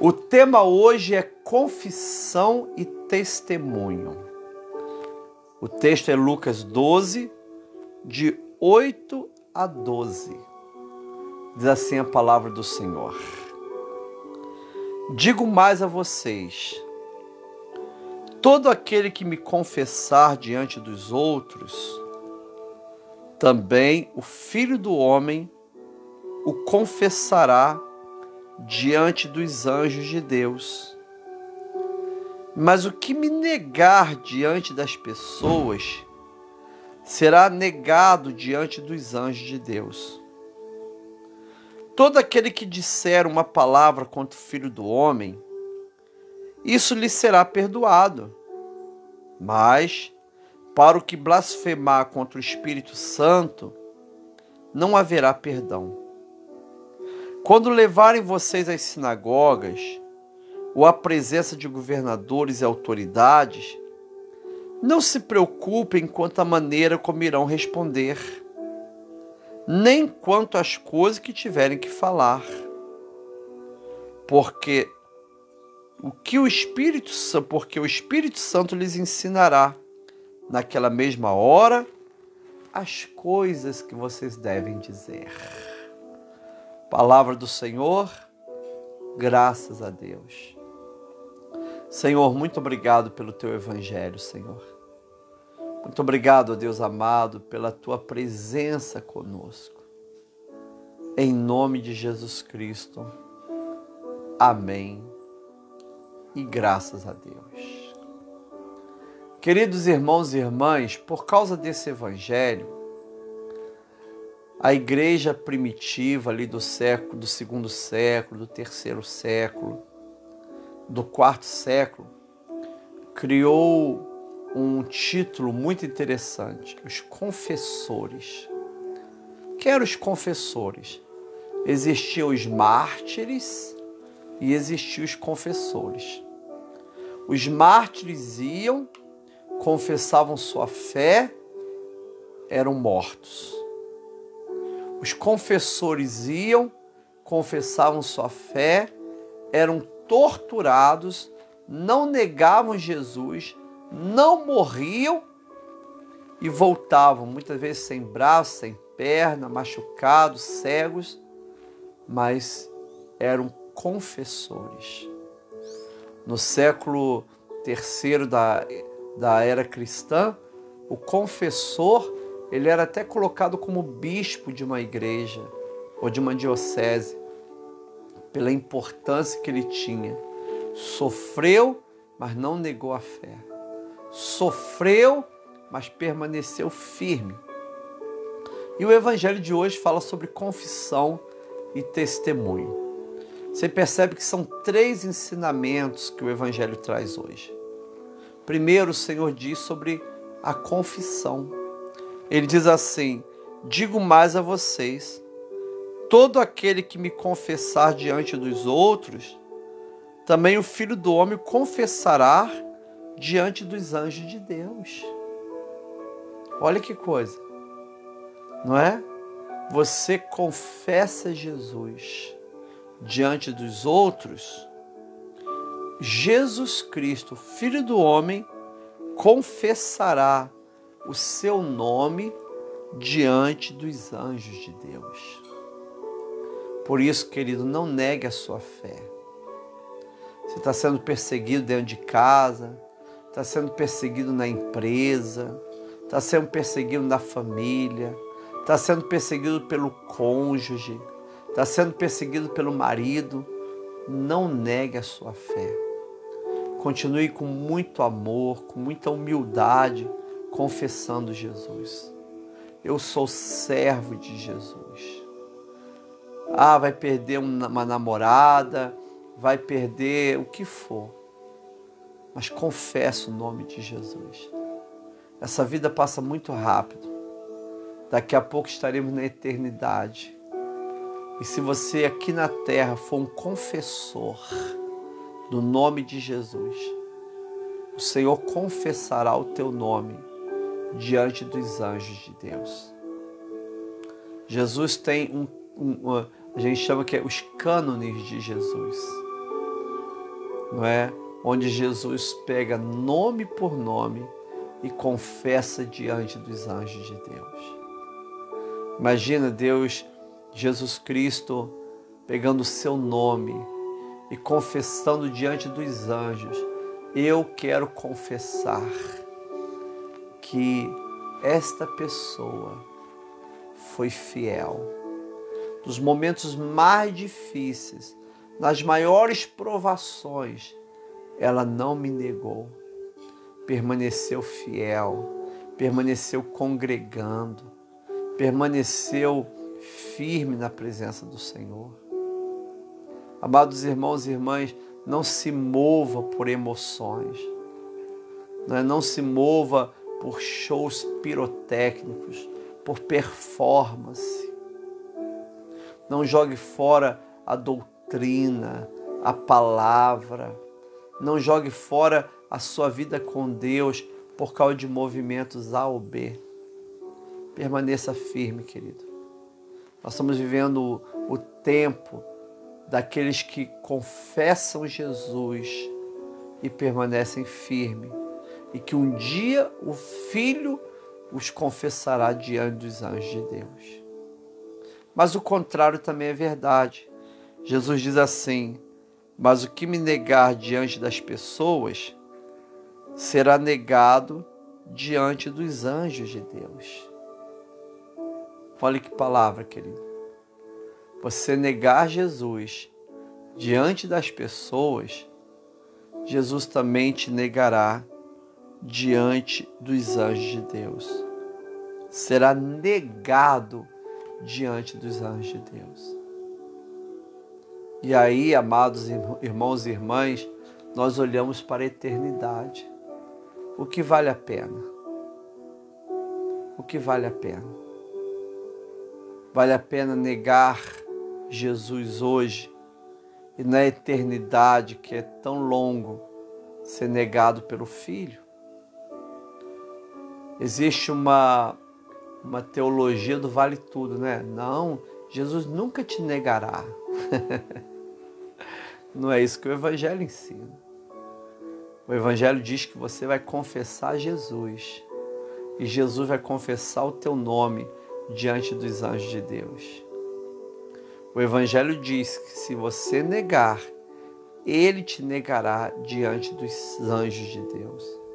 O tema hoje é confissão e testemunho. O texto é Lucas 12, de 8 a 12. Diz assim a palavra do Senhor. Digo mais a vocês: todo aquele que me confessar diante dos outros, também o Filho do Homem o confessará diante dos anjos de Deus. Mas o que me negar diante das pessoas será negado diante dos anjos de Deus. Todo aquele que disser uma palavra contra o filho do homem, isso lhe será perdoado. Mas, para o que blasfemar contra o Espírito Santo, não haverá perdão. Quando levarem vocês às sinagogas ou à presença de governadores e autoridades, não se preocupem quanto à maneira como irão responder, nem quanto às coisas que tiverem que falar. Porque o que o Espírito porque o Espírito Santo lhes ensinará naquela mesma hora as coisas que vocês devem dizer. Palavra do Senhor, graças a Deus. Senhor, muito obrigado pelo teu evangelho, Senhor. Muito obrigado, Deus amado, pela tua presença conosco. Em nome de Jesus Cristo. Amém. E graças a Deus. Queridos irmãos e irmãs, por causa desse evangelho, a igreja primitiva ali do século, do segundo século, do terceiro século, do quarto século, criou um título muito interessante, os confessores. Quem eram os confessores? Existiam os mártires e existiam os confessores. Os mártires iam, confessavam sua fé, eram mortos. Os confessores iam, confessavam sua fé, eram torturados, não negavam Jesus, não morriam e voltavam, muitas vezes sem braço, sem perna, machucados, cegos, mas eram confessores. No século terceiro da, da era cristã, o confessor ele era até colocado como bispo de uma igreja ou de uma diocese, pela importância que ele tinha. Sofreu, mas não negou a fé. Sofreu, mas permaneceu firme. E o evangelho de hoje fala sobre confissão e testemunho. Você percebe que são três ensinamentos que o evangelho traz hoje. Primeiro, o Senhor diz sobre a confissão. Ele diz assim: Digo mais a vocês: todo aquele que me confessar diante dos outros, também o filho do homem confessará diante dos anjos de Deus. Olha que coisa, não é? Você confessa Jesus diante dos outros, Jesus Cristo, Filho do Homem, confessará o seu nome diante dos anjos de Deus. Por isso, querido, não negue a sua fé. Você está sendo perseguido dentro de casa, está sendo perseguido na empresa, está sendo perseguido na família, está sendo perseguido pelo cônjuge, está sendo perseguido pelo marido. Não negue a sua fé. Continue com muito amor, com muita humildade, confessando Jesus. Eu sou servo de Jesus. Ah, vai perder uma namorada, vai perder o que for. Mas confessa o nome de Jesus. Essa vida passa muito rápido. Daqui a pouco estaremos na eternidade. E se você aqui na terra for um confessor do nome de Jesus, o Senhor confessará o teu nome diante dos anjos de Deus. Jesus tem um, um, a gente chama que é os cânones de Jesus. não é? Onde Jesus pega nome por nome e confessa diante dos anjos de Deus. Imagina Deus, Jesus Cristo, pegando o seu nome e confessando diante dos anjos: Eu quero confessar que esta pessoa foi fiel. Nos momentos mais difíceis, nas maiores provações, ela não me negou, permaneceu fiel, permaneceu congregando, permaneceu firme na presença do Senhor. Amados irmãos e irmãs, não se mova por emoções, não se mova por shows pirotécnicos, por performance. Não jogue fora a doutrina, a palavra. Não jogue fora a sua vida com Deus por causa de movimentos A ou B. Permaneça firme, querido. Nós estamos vivendo o, tempo daqueles que confessam Jesus e permanecem firmes, e que um dia o Filho os confessará diante dos anjos de Deus. Mas o contrário também é verdade. Jesus diz assim: Mas o que me negar diante das pessoas será negado diante dos anjos de Deus. Olha que palavra, querido. Você negar Jesus diante das pessoas, Jesus também te negará diante dos anjos de Deus. Será negado diante dos anjos de Deus. E aí, amados irmãos e irmãs, nós olhamos para a eternidade. O que vale a pena? O que vale a pena? Vale a pena negar Jesus hoje e na eternidade, que é tão longo, ser negado pelo Filho? Existe uma, uma teologia do vale tudo, né? Não, Jesus nunca te negará. Não é isso que o Evangelho ensina. O Evangelho diz que você vai confessar Jesus e Jesus vai confessar o teu nome diante dos anjos de Deus. O Evangelho diz que se você negar, ele te negará diante dos anjos de Deus.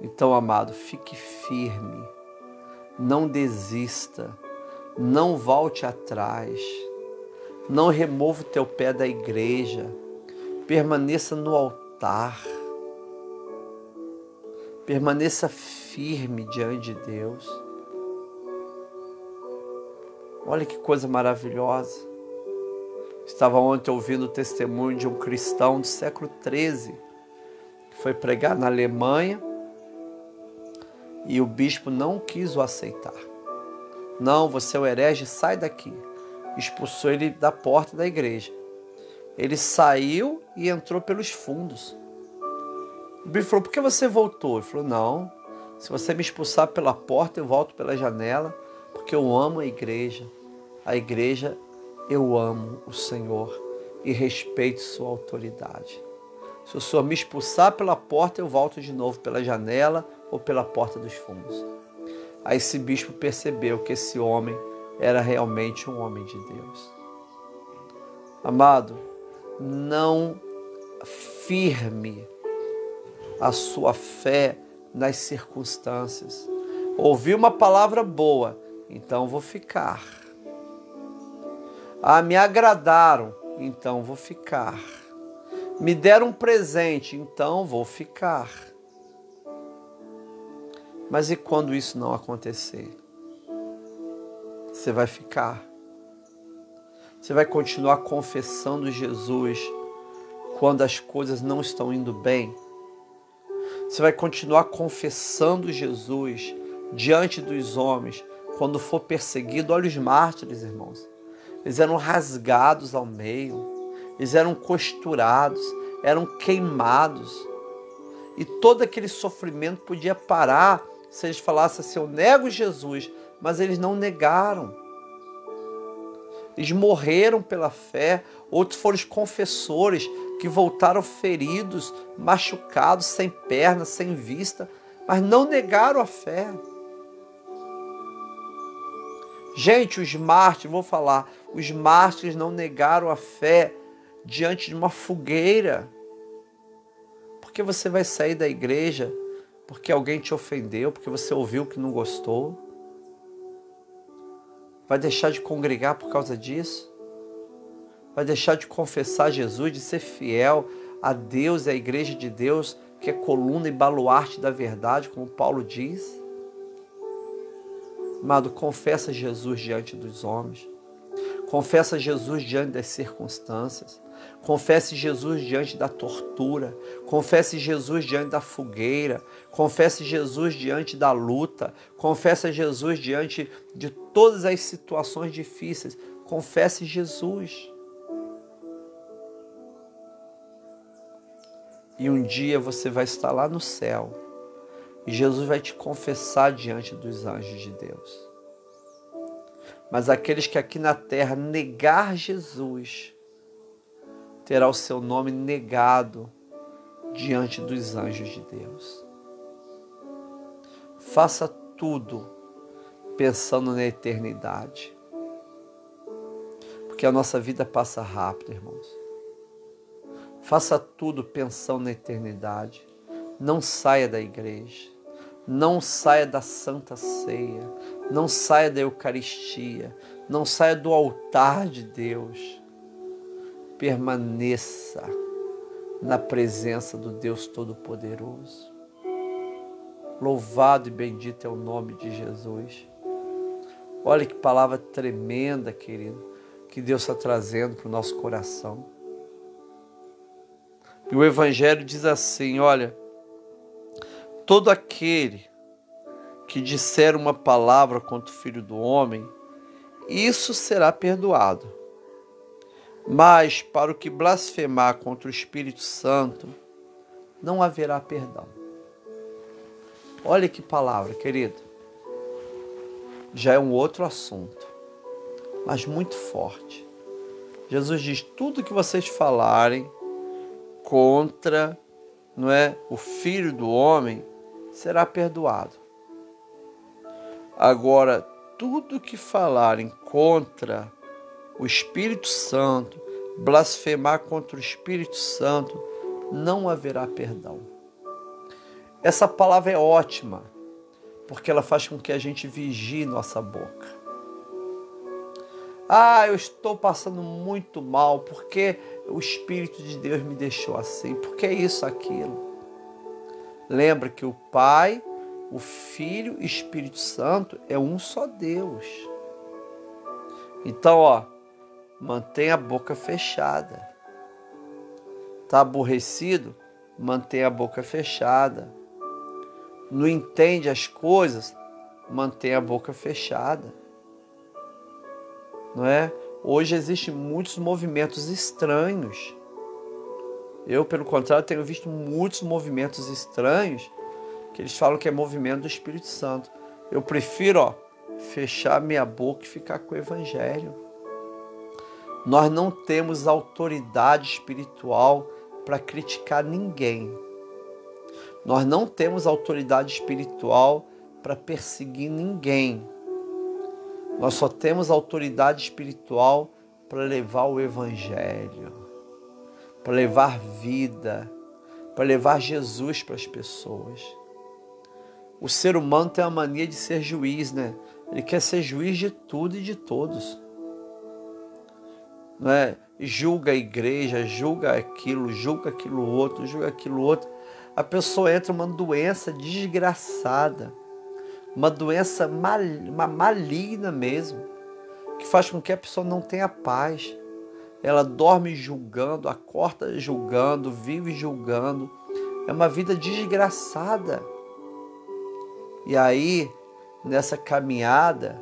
Então, amado, fique firme, não desista, não volte atrás, não remova o teu pé da igreja, permaneça no altar, permaneça firme diante de Deus. Olha que coisa maravilhosa. Estava ontem ouvindo o testemunho de um cristão do século XIII que foi pregar na Alemanha e o bispo não quis o aceitar. Não, você é o herege, sai daqui. Expulsou ele da porta da igreja. Ele saiu e entrou pelos fundos. O bispo falou: Por que você voltou? Ele falou: Não, se você me expulsar pela porta, eu volto pela janela, porque eu amo a igreja. A igreja, eu amo o Senhor e respeito sua autoridade. Se o Senhor me expulsar pela porta, eu volto de novo pela janela ou pela porta dos fundos. Aí esse bispo percebeu que esse homem era realmente um homem de Deus. Amado, não firme a sua fé nas circunstâncias. Ouvi uma palavra boa, então vou ficar. Ah, me agradaram, então vou ficar. Me deram um presente, então vou ficar. Mas e quando isso não acontecer? Você vai ficar. Você vai continuar confessando Jesus quando as coisas não estão indo bem. Você vai continuar confessando Jesus diante dos homens quando for perseguido. Olha os mártires, irmãos. Eles eram rasgados ao meio, eles eram costurados, eram queimados. E todo aquele sofrimento podia parar se eles falassem assim: Eu nego Jesus, mas eles não negaram. Eles morreram pela fé, outros foram os confessores, que voltaram feridos, machucados, sem pernas, sem vista, mas não negaram a fé. Gente, os mártires, vou falar, os mártires não negaram a fé diante de uma fogueira. Porque você vai sair da igreja porque alguém te ofendeu, porque você ouviu que não gostou? Vai deixar de congregar por causa disso? Vai deixar de confessar Jesus, de ser fiel a Deus e à igreja de Deus, que é coluna e baluarte da verdade, como Paulo diz? Amado, confessa Jesus diante dos homens. Confessa Jesus diante das circunstâncias. Confesse Jesus diante da tortura. Confesse Jesus diante da fogueira. Confesse Jesus diante da luta. Confesse Jesus diante de todas as situações difíceis. Confesse Jesus. E um dia você vai estar lá no céu e Jesus vai te confessar diante dos anjos de Deus. Mas aqueles que aqui na terra negar Jesus, terá o seu nome negado diante dos anjos de Deus. Faça tudo pensando na eternidade. Porque a nossa vida passa rápido, irmãos. Faça tudo pensando na eternidade. Não saia da igreja. Não saia da Santa Ceia, não saia da Eucaristia, não saia do altar de Deus. Permaneça na presença do Deus Todo-Poderoso. Louvado e bendito é o nome de Jesus. Olha que palavra tremenda, querido, que Deus está trazendo para o nosso coração. E o Evangelho diz assim: olha Todo aquele que disser uma palavra contra o filho do homem, isso será perdoado. Mas para o que blasfemar contra o Espírito Santo, não haverá perdão. Olha que palavra, querido. Já é um outro assunto, mas muito forte. Jesus diz: tudo que vocês falarem contra, não é, o filho do homem, será perdoado. Agora, tudo que falarem contra o Espírito Santo, blasfemar contra o Espírito Santo, não haverá perdão. Essa palavra é ótima, porque ela faz com que a gente vigie nossa boca. Ah, eu estou passando muito mal porque o Espírito de Deus me deixou assim, porque é isso, aquilo. Lembra que o Pai, o Filho e o Espírito Santo é um só Deus. Então, ó, mantenha a boca fechada. Tá aborrecido? Mantenha a boca fechada. Não entende as coisas? Mantenha a boca fechada. Não é? Hoje existem muitos movimentos estranhos eu, pelo contrário, tenho visto muitos movimentos estranhos que eles falam que é movimento do Espírito Santo. Eu prefiro, ó, fechar minha boca e ficar com o Evangelho. Nós não temos autoridade espiritual para criticar ninguém. Nós não temos autoridade espiritual para perseguir ninguém. Nós só temos autoridade espiritual para levar o Evangelho para levar vida, para levar Jesus para as pessoas. O ser humano tem a mania de ser juiz, né? Ele quer ser juiz de tudo e de todos. É? Julga a igreja, julga aquilo, julga aquilo outro, julga aquilo outro. A pessoa entra uma doença desgraçada, uma doença mal, uma maligna mesmo, que faz com que a pessoa não tenha paz ela dorme julgando, acorda julgando, vive julgando. É uma vida desgraçada. E aí, nessa caminhada,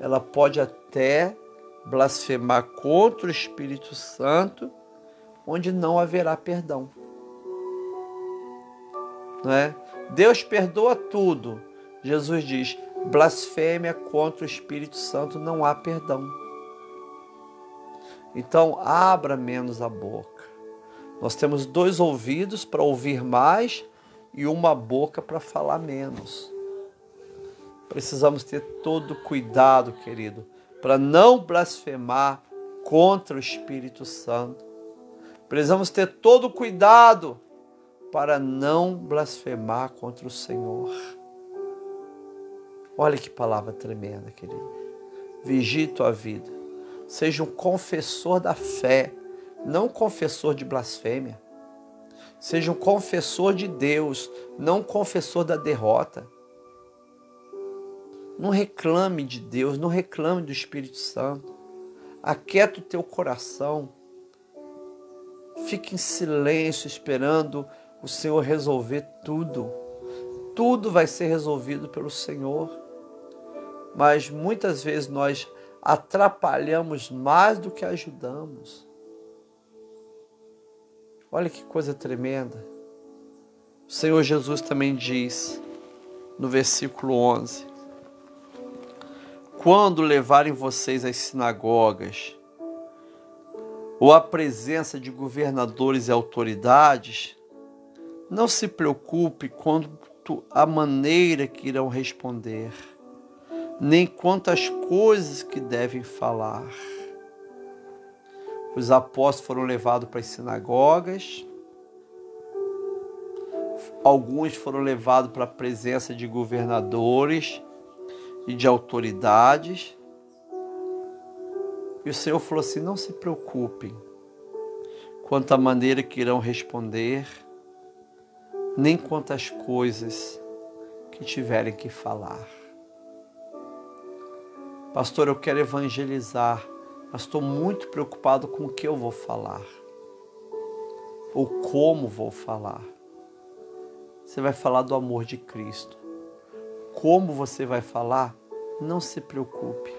ela pode até blasfemar contra o Espírito Santo, onde não haverá perdão. Não é? Deus perdoa tudo. Jesus diz: blasfêmia contra o Espírito Santo não há perdão. Então, abra menos a boca. Nós temos dois ouvidos para ouvir mais e uma boca para falar menos. Precisamos ter todo cuidado, querido, para não blasfemar contra o Espírito Santo. Precisamos ter todo cuidado para não blasfemar contra o Senhor. Olha que palavra tremenda, querido. Vigie tua vida. Seja um confessor da fé, não um confessor de blasfêmia. Seja um confessor de Deus, não um confessor da derrota. Não reclame de Deus, não reclame do Espírito Santo. Aquieta o teu coração. Fique em silêncio esperando o Senhor resolver tudo. Tudo vai ser resolvido pelo Senhor mas muitas vezes nós atrapalhamos mais do que ajudamos. Olha que coisa tremenda. O Senhor Jesus também diz no versículo 11: Quando levarem vocês às sinagogas ou à presença de governadores e autoridades, não se preocupe quanto à maneira que irão responder nem quanto às coisas que devem falar. Os apóstolos foram levados para as sinagogas, alguns foram levados para a presença de governadores e de autoridades. E o Senhor falou assim: não se preocupem quanto à maneira que irão responder, nem quanto às coisas que tiverem que falar. Pastor, eu quero evangelizar, mas estou muito preocupado com o que eu vou falar ou como vou falar. Você vai falar do amor de Cristo. Como você vai falar? Não se preocupe.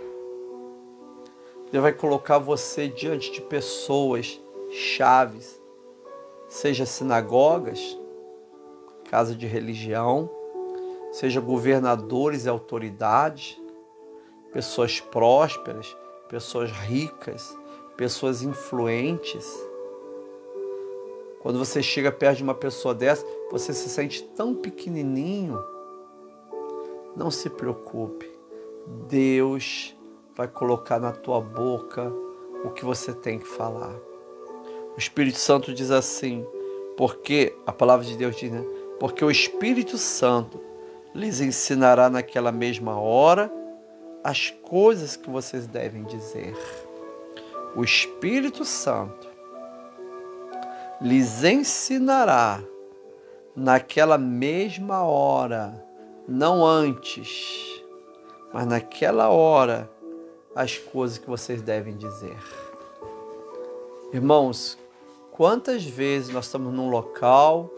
Deus vai colocar você diante de pessoas chaves, seja sinagogas, casa de religião, seja governadores e autoridades, pessoas prósperas, pessoas ricas, pessoas influentes. Quando você chega perto de uma pessoa dessa, você se sente tão pequenininho. Não se preocupe. Deus vai colocar na tua boca o que você tem que falar. O Espírito Santo diz assim, porque a palavra de Deus diz, né? Porque o Espírito Santo lhes ensinará naquela mesma hora as coisas que vocês devem dizer. O Espírito Santo lhes ensinará naquela mesma hora, não antes, mas naquela hora, as coisas que vocês devem dizer. Irmãos, quantas vezes nós estamos num local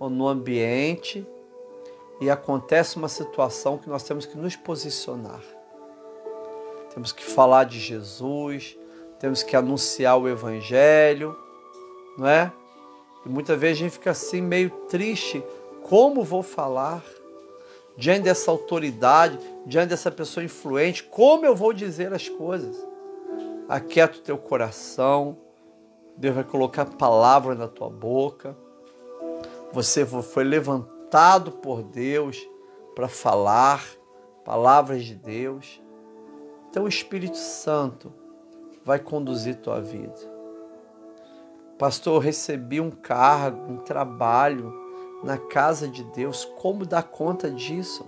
ou num ambiente e acontece uma situação que nós temos que nos posicionar temos que falar de Jesus, temos que anunciar o Evangelho, não é? E muitas vezes a gente fica assim meio triste, como vou falar? Diante dessa autoridade, diante dessa pessoa influente, como eu vou dizer as coisas? Aquieta o teu coração, Deus vai colocar palavra na tua boca. Você foi levantado por Deus para falar palavras de Deus. Então o Espírito Santo vai conduzir tua vida. Pastor, eu recebi um cargo, um trabalho na casa de Deus. Como dar conta disso?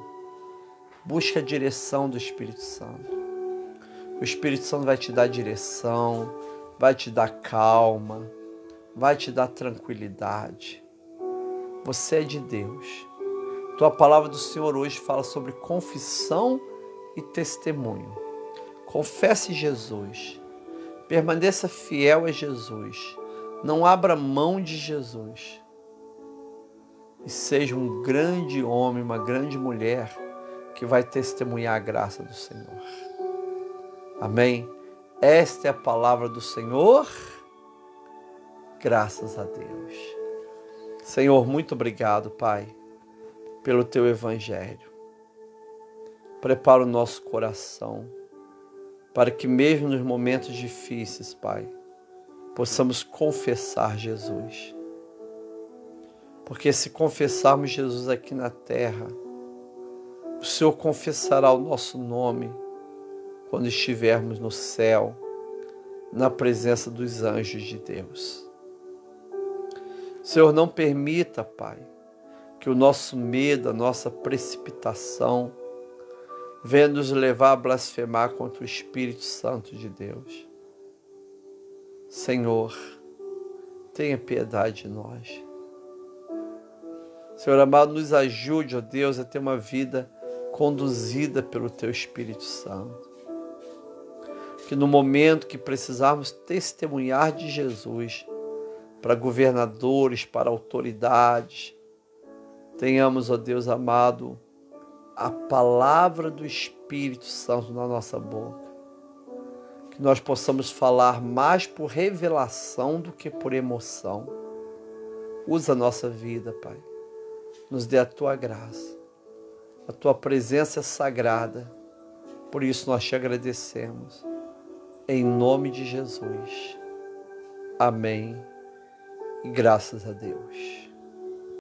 Busca a direção do Espírito Santo. O Espírito Santo vai te dar direção, vai te dar calma, vai te dar tranquilidade. Você é de Deus. Tua palavra do Senhor hoje fala sobre confissão e testemunho. Confesse Jesus. Permaneça fiel a Jesus. Não abra mão de Jesus. E seja um grande homem, uma grande mulher que vai testemunhar a graça do Senhor. Amém? Esta é a palavra do Senhor. Graças a Deus. Senhor, muito obrigado, Pai, pelo teu evangelho. Prepara o nosso coração para que, mesmo nos momentos difíceis, Pai, possamos confessar Jesus. Porque se confessarmos Jesus aqui na terra, o Senhor confessará o nosso nome quando estivermos no céu, na presença dos anjos de Deus. Senhor, não permita, Pai, que o nosso medo, a nossa precipitação, venha nos levar a blasfemar contra o Espírito Santo de Deus. Senhor, tenha piedade de nós. Senhor amado, nos ajude, ó Deus, a ter uma vida conduzida pelo Teu Espírito Santo. Que no momento que precisarmos testemunhar de Jesus para governadores, para autoridades, tenhamos, ó Deus amado, a palavra do Espírito Santo na nossa boca. Que nós possamos falar mais por revelação do que por emoção. Usa a nossa vida, Pai. Nos dê a tua graça a tua presença sagrada. Por isso nós te agradecemos. Em nome de Jesus. Amém. E graças a Deus.